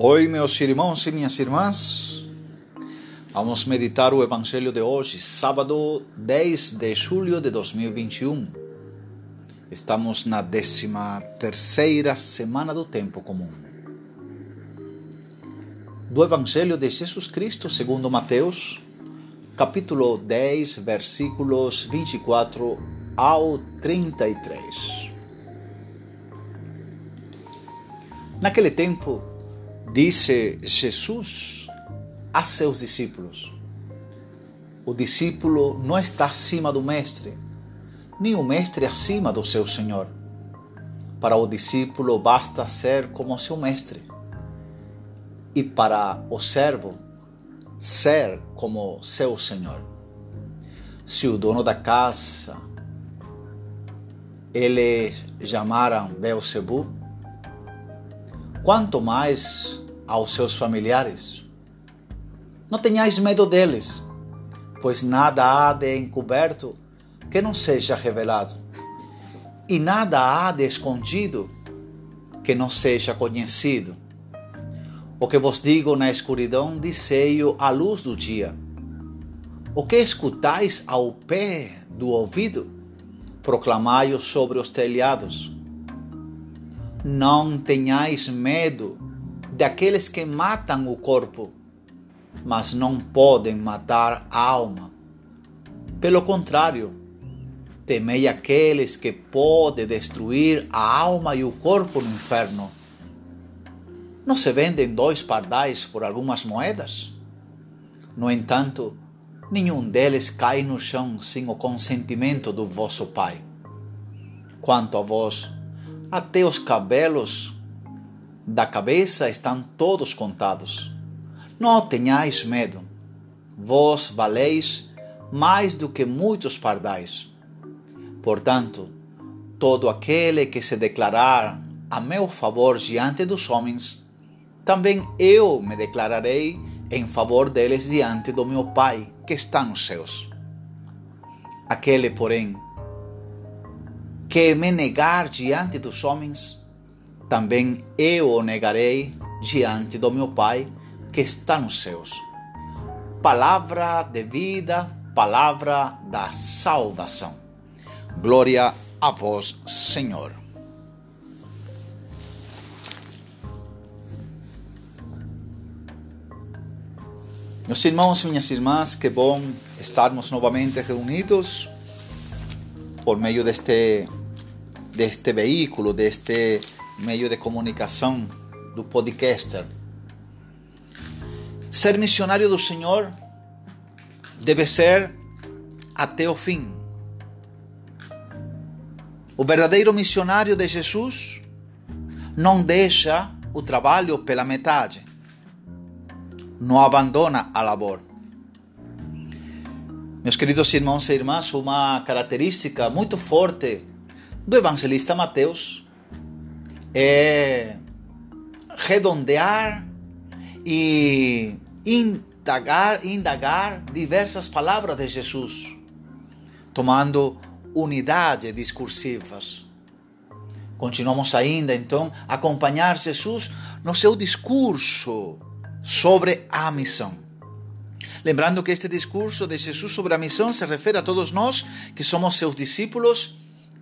Oi, meus irmãos e minhas irmãs. Vamos meditar o Evangelho de hoje, sábado 10 de julho de 2021. Estamos na 13 terceira semana do tempo comum. Do Evangelho de Jesus Cristo segundo Mateus, capítulo 10, versículos 24 ao 33. Naquele tempo, disse Jesus a seus discípulos: O discípulo não está acima do mestre, nem o mestre acima do seu senhor. Para o discípulo basta ser como seu mestre, e para o servo, ser como seu senhor. Se o dono da casa ele chamaram Beelzebub, quanto mais aos seus familiares. Não tenhais medo deles, pois nada há de encoberto que não seja revelado, e nada há de escondido que não seja conhecido. O que vos digo na escuridão, dizei-o à luz do dia. O que escutais ao pé do ouvido, proclamai-o sobre os telhados. Não tenhais medo daqueles que matam o corpo, mas não podem matar a alma. Pelo contrário, temei aqueles que podem destruir a alma e o corpo no inferno. Não se vendem dois pardais por algumas moedas? No entanto, nenhum deles cai no chão sem o consentimento do vosso Pai. Quanto a vós, até os cabelos da cabeça estão todos contados. Não tenhais medo, vós valeis mais do que muitos pardais. Portanto, todo aquele que se declarar a meu favor diante dos homens, também eu me declararei em favor deles diante do meu Pai que está nos céus. Aquele, porém, que me negar diante dos homens, também eu o negarei diante do meu Pai que está nos céus. Palavra de vida, palavra da salvação. Glória a vós, Senhor. Meus irmãos e minhas irmãs, que bom estarmos novamente reunidos por meio deste, deste veículo, deste meio de comunicação do podcaster. Ser missionário do Senhor deve ser até o fim. O verdadeiro missionário de Jesus não deixa o trabalho pela metade não abandona a labor. Meus queridos irmãos e irmãs, uma característica muito forte do evangelista Mateus é redondear e indagar, indagar diversas palavras de Jesus, tomando unidade discursivas. Continuamos ainda então a acompanhar Jesus no seu discurso sobre a missão. Lembrando que este discurso de Jesus sobre a missão se refere a todos nós que somos seus discípulos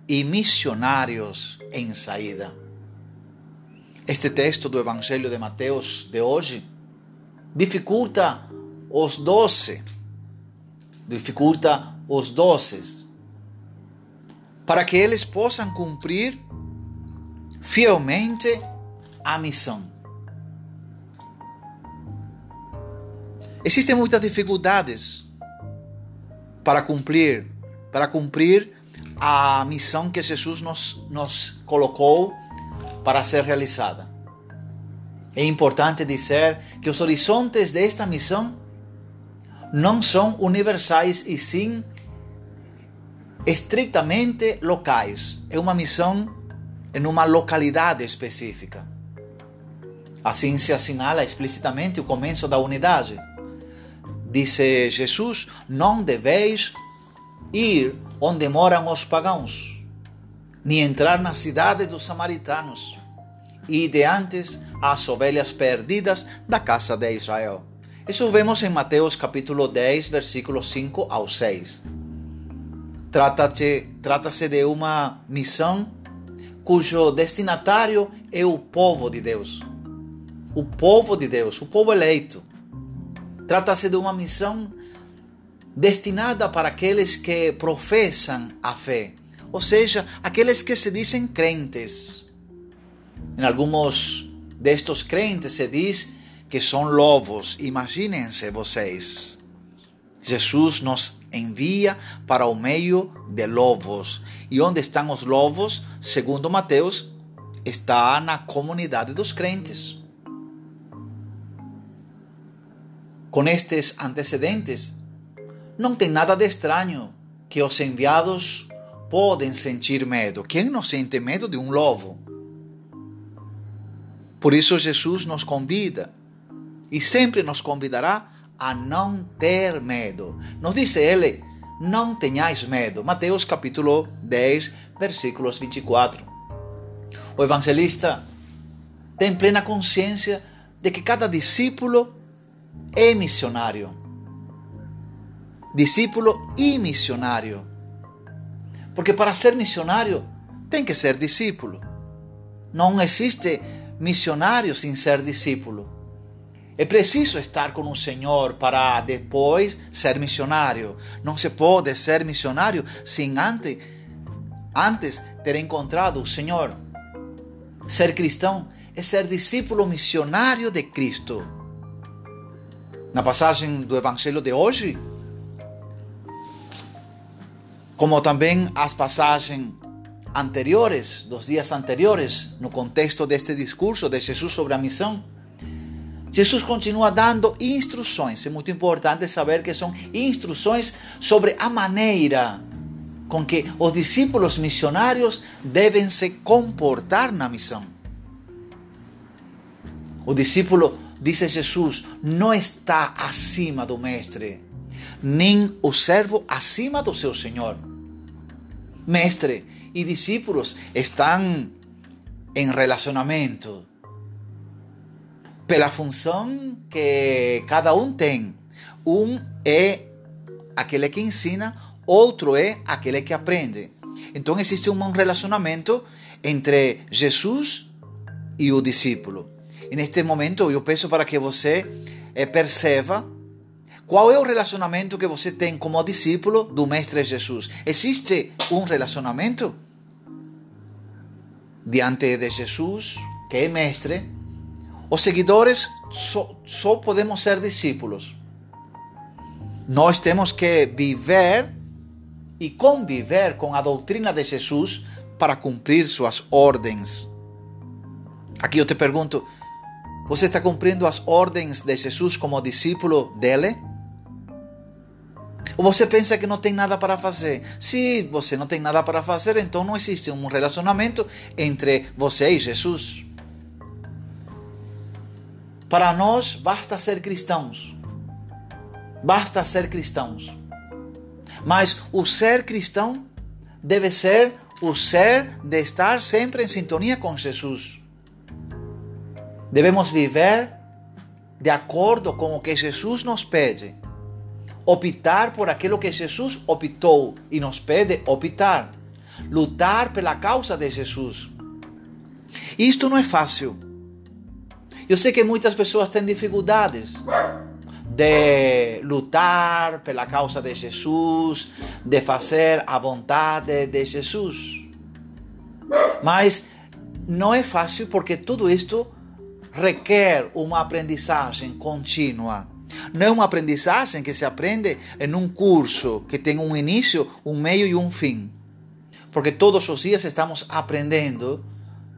e missionários em saída. Este texto do Evangelho de Mateus de hoje dificulta os doze, dificulta os doces, para que eles possam cumprir fielmente a missão. Existem muitas dificuldades para cumprir, para cumprir a missão que Jesus nos, nos colocou para ser realizada. É importante dizer que os horizontes desta missão não são universais e sim estritamente locais. É uma missão em uma localidade específica. Assim se assinala explicitamente o começo da unidade. Disse Jesus: Não deveis ir onde moram os pagãos, nem entrar na cidade dos samaritanos, e de antes as ovelhas perdidas da casa de Israel. Isso vemos em Mateus capítulo 10, versículos 5 ao 6. Trata-se trata de uma missão cujo destinatário é o povo de Deus. O povo de Deus, o povo eleito. Trata-se de uma missão destinada para aqueles que professam a fé, ou seja, aqueles que se dizem crentes. Em alguns destes crentes se diz que são lobos. Imaginem-se vocês. Jesus nos envia para o meio de lobos. E onde estão os lobos? Segundo Mateus, está na comunidade dos crentes. Com estes antecedentes, não tem nada de estranho que os enviados podem sentir medo. Quem não sente medo de um lobo? Por isso Jesus nos convida e sempre nos convidará a não ter medo. Nos disse ele: não tenhais medo. Mateus capítulo 10, versículos 24. O evangelista tem plena consciência de que cada discípulo é missionário. Discípulo e missionário. Porque para ser missionário tem que ser discípulo. Não existe missionário sem ser discípulo. É preciso estar com o Senhor para depois ser missionário. Não se pode ser missionário sem antes, antes ter encontrado o Senhor. Ser cristão é ser discípulo missionário de Cristo. Na passagem do Evangelho de hoje, como também as passagens anteriores, dos dias anteriores, no contexto deste discurso de Jesus sobre a missão, Jesus continua dando instruções. É muito importante saber que são instruções sobre a maneira com que os discípulos missionários devem se comportar na missão. O discípulo, disse Jesus, não está acima do mestre, nem o servo acima do seu senhor. Mestre e discípulos estão em relacionamento pela função que cada um tem. Um é aquele que ensina, outro é aquele que aprende. Então existe um relacionamento entre Jesus e o discípulo. E neste momento eu peço para que você eh, perceba qual é o relacionamento que você tem como discípulo do Mestre Jesus. Existe um relacionamento diante de Jesus, que é Mestre, os seguidores só, só podemos ser discípulos. Nós temos que viver e conviver com a doutrina de Jesus para cumprir suas ordens. Aqui eu te pergunto: você está cumprindo as ordens de Jesus como discípulo dele? Ou você pensa que não tem nada para fazer? Se você não tem nada para fazer, então não existe um relacionamento entre você e Jesus. Para nós basta ser cristãos. Basta ser cristãos. Mas o ser cristão deve ser o ser de estar sempre em sintonia com Jesus. Devemos viver de acordo com o que Jesus nos pede. Optar por aquilo que Jesus optou e nos pede optar. Lutar pela causa de Jesus. Isto não é fácil. Eu sei que muitas pessoas têm dificuldades de lutar pela causa de Jesus, de fazer a vontade de Jesus. Mas não é fácil porque tudo isto requer uma aprendizagem contínua. Não aprendizagem que se aprende em um curso que tem um início, um meio e um fim. Porque todos os dias estamos aprendendo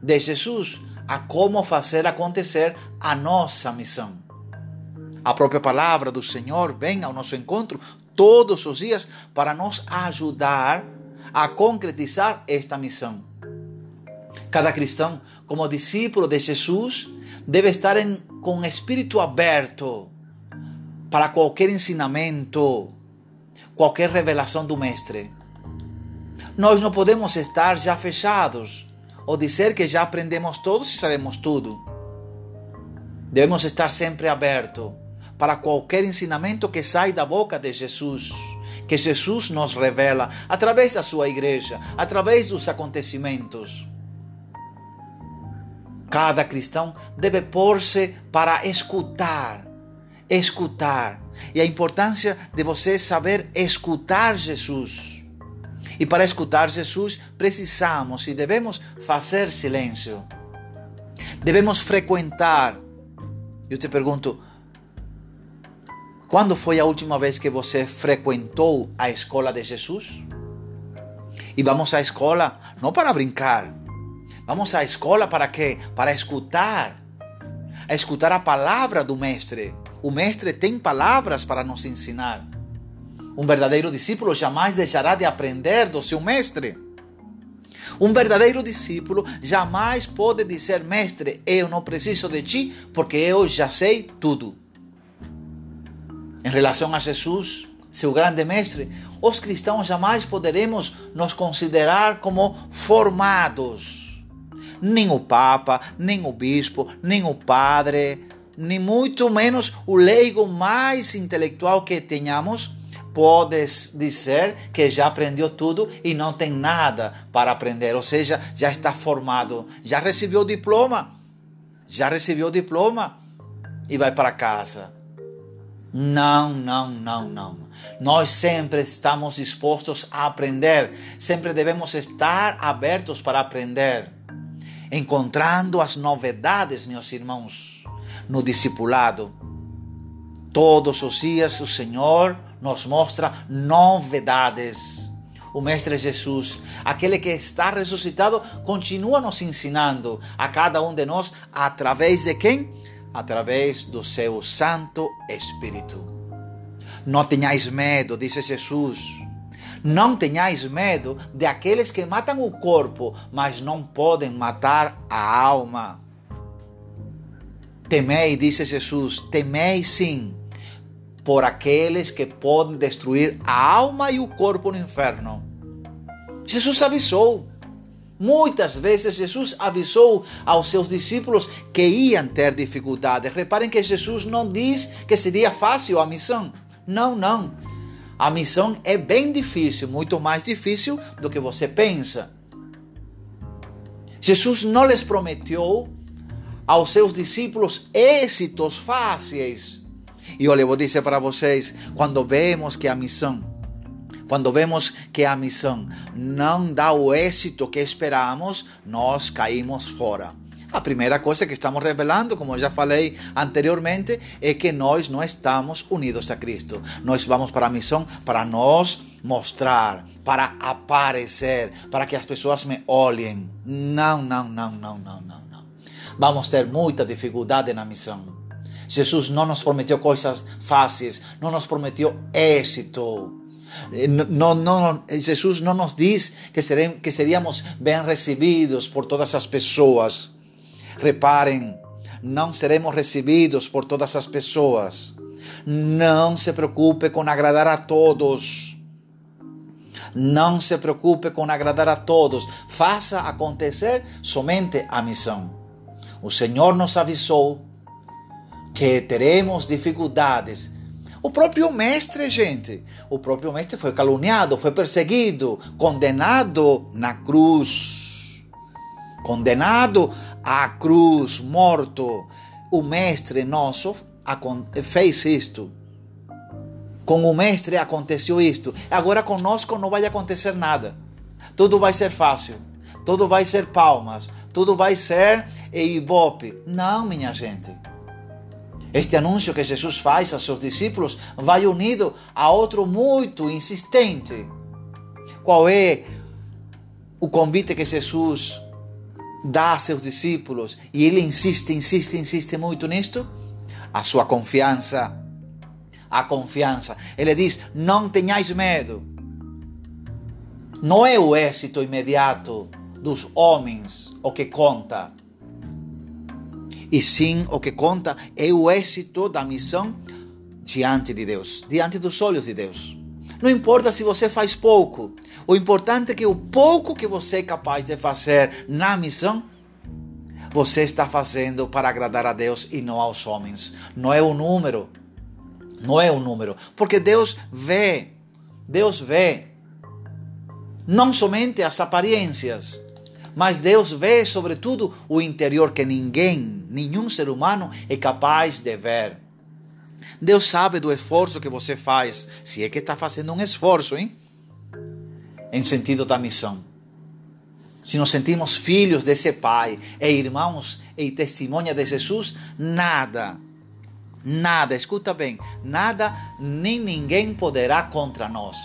de Jesus a como fazer acontecer a nossa missão. A própria palavra do Senhor vem ao nosso encontro todos os dias para nos ajudar a concretizar esta missão. Cada cristão, como discípulo de Jesus, deve estar em, com o espírito aberto para qualquer ensinamento, qualquer revelação do Mestre. Nós não podemos estar já fechados ou dizer que já aprendemos todos e sabemos tudo. Devemos estar sempre abertos para qualquer ensinamento que sai da boca de Jesus, que Jesus nos revela através da sua igreja, através dos acontecimentos. Cada cristão deve pôr-se para escutar, escutar. E a importância de você saber escutar Jesus. E para escutar Jesus, precisamos e devemos fazer silêncio. Devemos frequentar. Eu te pergunto, quando foi a última vez que você frequentou a escola de Jesus? E vamos à escola não para brincar, Vamos à escola para quê? Para escutar. A escutar a palavra do Mestre. O Mestre tem palavras para nos ensinar. Um verdadeiro discípulo jamais deixará de aprender do seu Mestre. Um verdadeiro discípulo jamais pode dizer: Mestre, eu não preciso de ti porque eu já sei tudo. Em relação a Jesus, seu grande mestre, os cristãos jamais poderemos nos considerar como formados nem o Papa, nem o Bispo, nem o Padre, nem muito menos o leigo mais intelectual que tenhamos, pode dizer que já aprendeu tudo e não tem nada para aprender, ou seja, já está formado, já recebeu o diploma, já recebeu o diploma e vai para casa. Não, não, não, não. Nós sempre estamos dispostos a aprender, sempre devemos estar abertos para aprender encontrando as novidades, meus irmãos, no discipulado. Todos os dias o Senhor nos mostra novidades. O Mestre Jesus, aquele que está ressuscitado, continua nos ensinando a cada um de nós através de quem? Através do seu Santo Espírito. Não tenhais medo, disse Jesus não tenhais medo de aqueles que matam o corpo, mas não podem matar a alma. Temei, disse Jesus, temei sim, por aqueles que podem destruir a alma e o corpo no inferno. Jesus avisou. Muitas vezes Jesus avisou aos seus discípulos que iam ter dificuldades. Reparem que Jesus não diz que seria fácil a missão. Não, não. A missão é bem difícil, muito mais difícil do que você pensa. Jesus não lhes prometeu aos seus discípulos êxitos fáceis. E olha, eu vou dizer para vocês, quando vemos que a missão, quando vemos que a missão não dá o êxito que esperamos, nós caímos fora. A primeira coisa que estamos revelando, como já falei anteriormente, é que nós não estamos unidos a Cristo. Nós vamos para a missão para nós mostrar, para aparecer, para que as pessoas me olhem. Não, não, não, não, não, não. Vamos ter muita dificuldade na missão. Jesus não nos prometeu coisas fáceis, não nos prometeu êxito. Não, não, Jesus não nos diz que, seremos, que seríamos bem recebidos por todas as pessoas. Reparem, não seremos recebidos por todas as pessoas. Não se preocupe com agradar a todos. Não se preocupe com agradar a todos. Faça acontecer somente a missão. O Senhor nos avisou que teremos dificuldades. O próprio mestre, gente, o próprio mestre foi caluniado, foi perseguido, condenado na cruz. Condenado à cruz, morto. O Mestre nosso fez isto. Com o Mestre aconteceu isto. Agora conosco não vai acontecer nada. Tudo vai ser fácil. Tudo vai ser palmas. Tudo vai ser ibope. Não, minha gente. Este anúncio que Jesus faz aos seus discípulos vai unido a outro muito insistente. Qual é o convite que Jesus dá a seus discípulos e ele insiste, insiste, insiste muito nisto, a sua confiança. A confiança. Ele diz: não tenhais medo. Não é o êxito imediato dos homens o que conta. E sim, o que conta é o êxito da missão diante de Deus, diante dos olhos de Deus. Não importa se você faz pouco. O importante é que o pouco que você é capaz de fazer na missão, você está fazendo para agradar a Deus e não aos homens. Não é o número. Não é o número. Porque Deus vê. Deus vê. Não somente as aparências, mas Deus vê sobretudo o interior que ninguém, nenhum ser humano é capaz de ver. Deus sabe do esforço que você faz, se é que está fazendo um esforço, hein? Em sentido da missão. Se nos sentimos filhos desse Pai e irmãos e testemunha de Jesus, nada, nada, escuta bem, nada nem ninguém poderá contra nós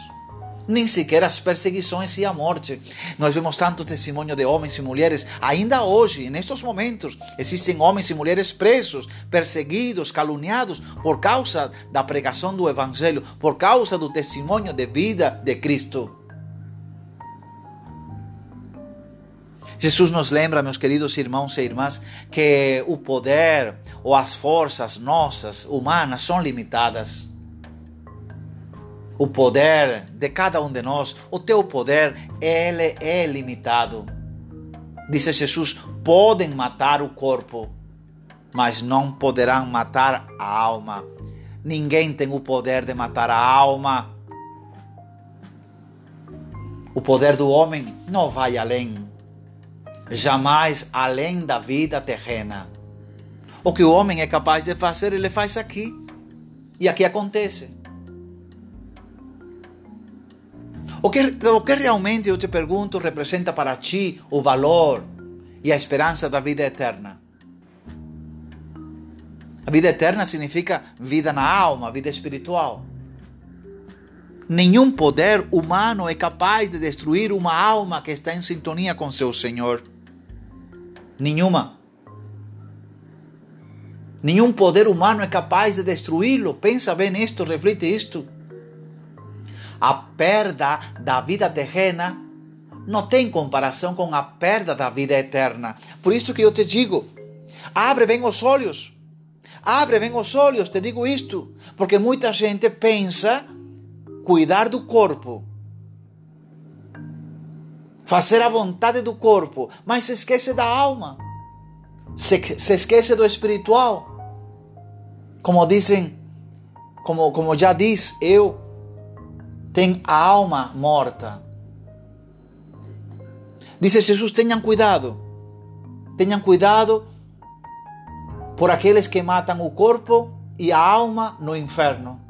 nem sequer as perseguições e a morte. Nós vemos tantos testemunhos de homens e mulheres, ainda hoje, nestes momentos, existem homens e mulheres presos, perseguidos, caluniados por causa da pregação do Evangelho, por causa do testemunho de vida de Cristo. Jesus nos lembra, meus queridos irmãos e irmãs, que o poder ou as forças nossas, humanas, são limitadas o poder de cada um de nós, o teu poder, ele é limitado. Disse Jesus: podem matar o corpo, mas não poderão matar a alma. Ninguém tem o poder de matar a alma. O poder do homem não vai além, jamais além da vida terrena. O que o homem é capaz de fazer, ele faz aqui. E aqui acontece. O que, o que realmente, eu te pergunto, representa para ti o valor e a esperança da vida eterna? A vida eterna significa vida na alma, vida espiritual. Nenhum poder humano é capaz de destruir uma alma que está em sintonia com seu Senhor. Nenhuma. Nenhum poder humano é capaz de destruí-lo. Pensa bem nisto, reflete isto a perda da vida terrena não tem comparação com a perda da vida eterna. Por isso que eu te digo, abre bem os olhos. Abre bem os olhos, te digo isto, porque muita gente pensa cuidar do corpo, fazer a vontade do corpo, mas se esquece da alma, se, se esquece do espiritual. Como dizem, como, como já diz eu, tem a alma morta. Disse Jesus: tenham cuidado, tenham cuidado por aqueles que matam o corpo e a alma no inferno.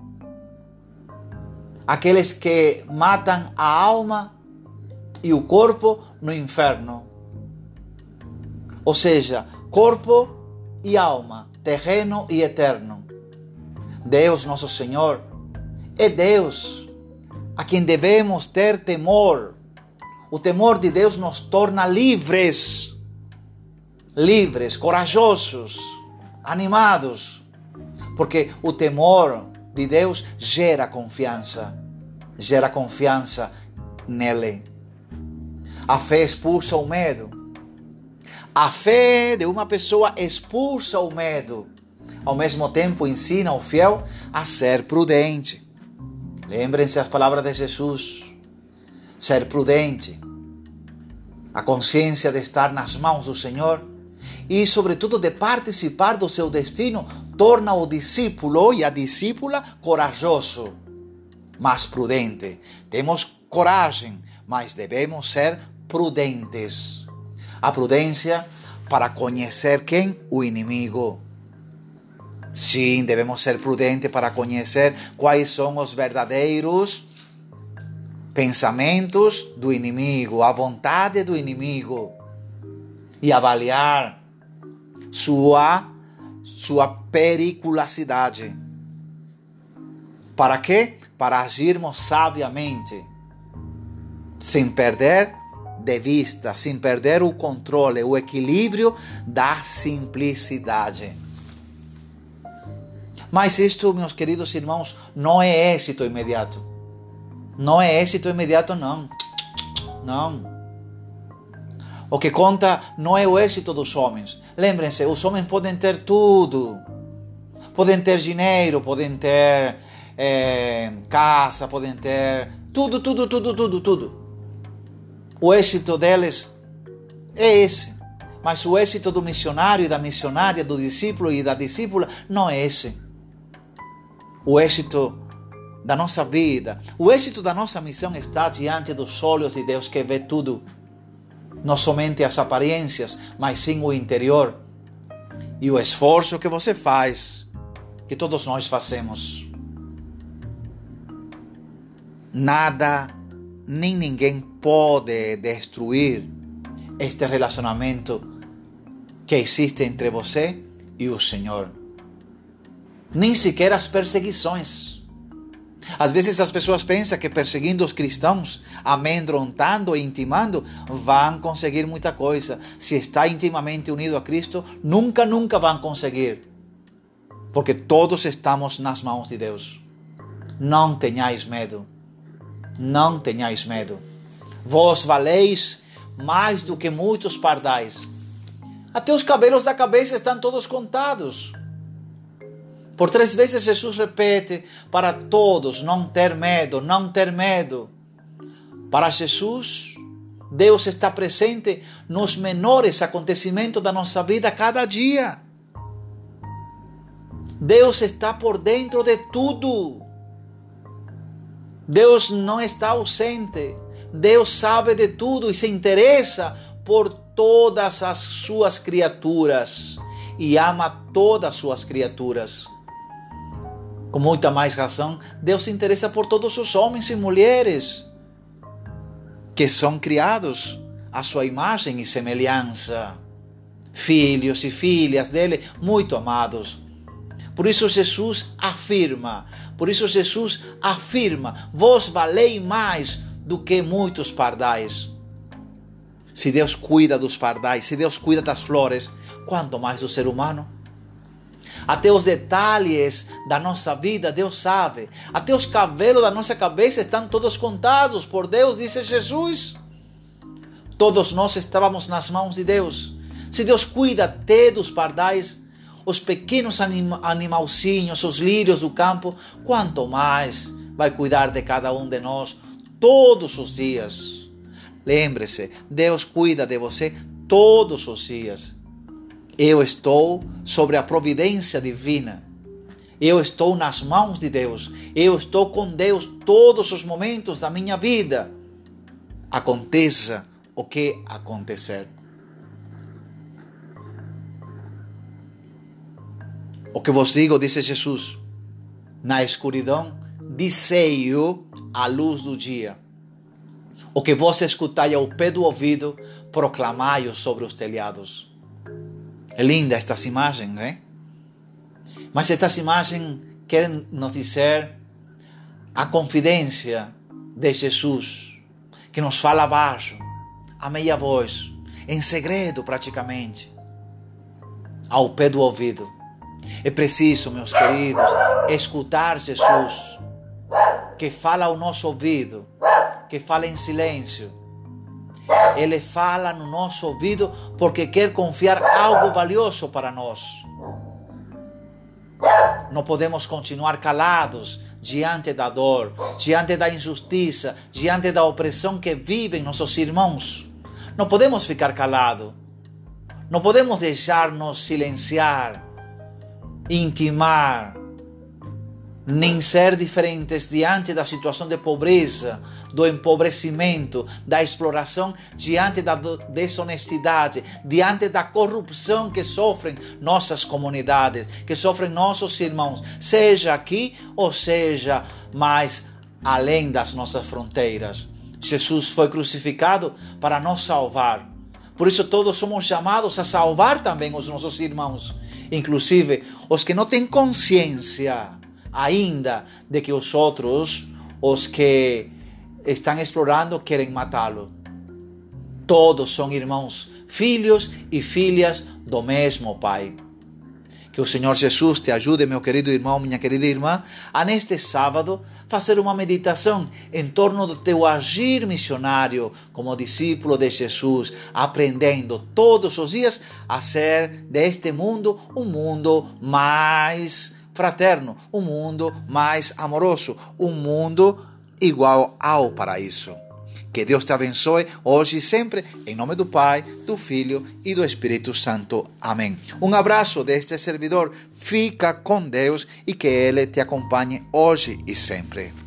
Aqueles que matam a alma e o corpo no inferno. Ou seja, corpo e alma, terreno e eterno. Deus, nosso Senhor, é Deus a quem devemos ter temor. O temor de Deus nos torna livres, livres, corajosos, animados, porque o temor de Deus gera confiança, gera confiança nele. A fé expulsa o medo. A fé de uma pessoa expulsa o medo. Ao mesmo tempo, ensina o fiel a ser prudente. Lembrem-se as palavras de Jesus. Ser prudente, a consciência de estar nas mãos do Senhor e, sobretudo, de participar do seu destino, torna o discípulo e a discípula corajoso, mas prudente. Temos coragem, mas devemos ser prudentes. A prudência para conhecer quem? O inimigo. Sim, devemos ser prudentes para conhecer quais são os verdadeiros pensamentos do inimigo, a vontade do inimigo e avaliar sua sua periculosidade. Para quê? Para agirmos sabiamente, sem perder de vista, sem perder o controle, o equilíbrio da simplicidade. Mas isto, meus queridos irmãos, não é êxito imediato. Não é êxito imediato, não. Não. O que conta não é o êxito dos homens. Lembrem-se, os homens podem ter tudo. Podem ter dinheiro, podem ter é, casa, podem ter tudo, tudo, tudo, tudo, tudo. O êxito deles é esse. Mas o êxito do missionário e da missionária, do discípulo e da discípula, não é esse. O êxito da nossa vida, o êxito da nossa missão está diante dos olhos de Deus que vê tudo. Não somente as aparências, mas sim o interior. E o esforço que você faz, que todos nós fazemos. Nada nem ninguém pode destruir este relacionamento que existe entre você e o Senhor. Nem sequer as perseguições. Às vezes as pessoas pensam que perseguindo os cristãos, amedrontando e intimando, vão conseguir muita coisa. Se está intimamente unido a Cristo, nunca, nunca vão conseguir. Porque todos estamos nas mãos de Deus. Não tenhais medo. Não tenhais medo. Vós valeis mais do que muitos pardais. Até os cabelos da cabeça estão todos contados. Por três vezes Jesus repete para todos não ter medo, não ter medo. Para Jesus, Deus está presente nos menores acontecimentos da nossa vida cada dia. Deus está por dentro de tudo. Deus não está ausente. Deus sabe de tudo e se interessa por todas as suas criaturas e ama todas as suas criaturas. Com muita mais razão, Deus se interessa por todos os homens e mulheres que são criados à sua imagem e semelhança. Filhos e filhas dele, muito amados. Por isso Jesus afirma, por isso Jesus afirma: vós valei mais do que muitos pardais. Se Deus cuida dos pardais, se Deus cuida das flores, quanto mais do ser humano? Até os detalhes da nossa vida, Deus sabe. Até os cabelos da nossa cabeça estão todos contados por Deus, disse Jesus. Todos nós estávamos nas mãos de Deus. Se Deus cuida até dos pardais, os pequenos anim animalzinhos, os lírios do campo, quanto mais vai cuidar de cada um de nós todos os dias. Lembre-se, Deus cuida de você todos os dias. Eu estou sobre a providência divina. Eu estou nas mãos de Deus. Eu estou com Deus todos os momentos da minha vida. Aconteça o que acontecer. O que vos digo, disse Jesus, na escuridão, dissei-o à luz do dia. O que vos escutai ao pé do ouvido, proclamai-o sobre os telhados. É linda estas imagens, né? Mas estas imagens querem nos dizer a confidência de Jesus, que nos fala baixo, a meia voz, em segredo praticamente, ao pé do ouvido. É preciso, meus queridos, escutar Jesus, que fala ao nosso ouvido, que fala em silêncio. Ele fala no nosso ouvido porque quer confiar algo valioso para nós. Não podemos continuar calados diante da dor, diante da injustiça, diante da opressão que vivem nossos irmãos. Não podemos ficar calados. Não podemos deixar-nos silenciar intimar, nem ser diferentes diante da situação de pobreza, do empobrecimento, da exploração, diante da desonestidade, diante da corrupção que sofrem nossas comunidades, que sofrem nossos irmãos, seja aqui ou seja mais além das nossas fronteiras. Jesus foi crucificado para nos salvar. Por isso todos somos chamados a salvar também os nossos irmãos inclusive os que não têm consciência ainda de que os outros, os que estão explorando, querem matá-lo. Todos são irmãos, filhos e filhas do mesmo Pai. Que o Senhor Jesus te ajude, meu querido irmão, minha querida irmã, a neste sábado fazer uma meditação em torno do teu agir missionário como discípulo de Jesus, aprendendo todos os dias a ser deste mundo um mundo mais fraterno, um mundo mais amoroso, um mundo igual ao paraíso. Que Deus te abençoe hoje e sempre, em nome do Pai, do Filho e do Espírito Santo. Amém. Um abraço deste servidor. Fica com Deus e que Ele te acompanhe hoje e sempre.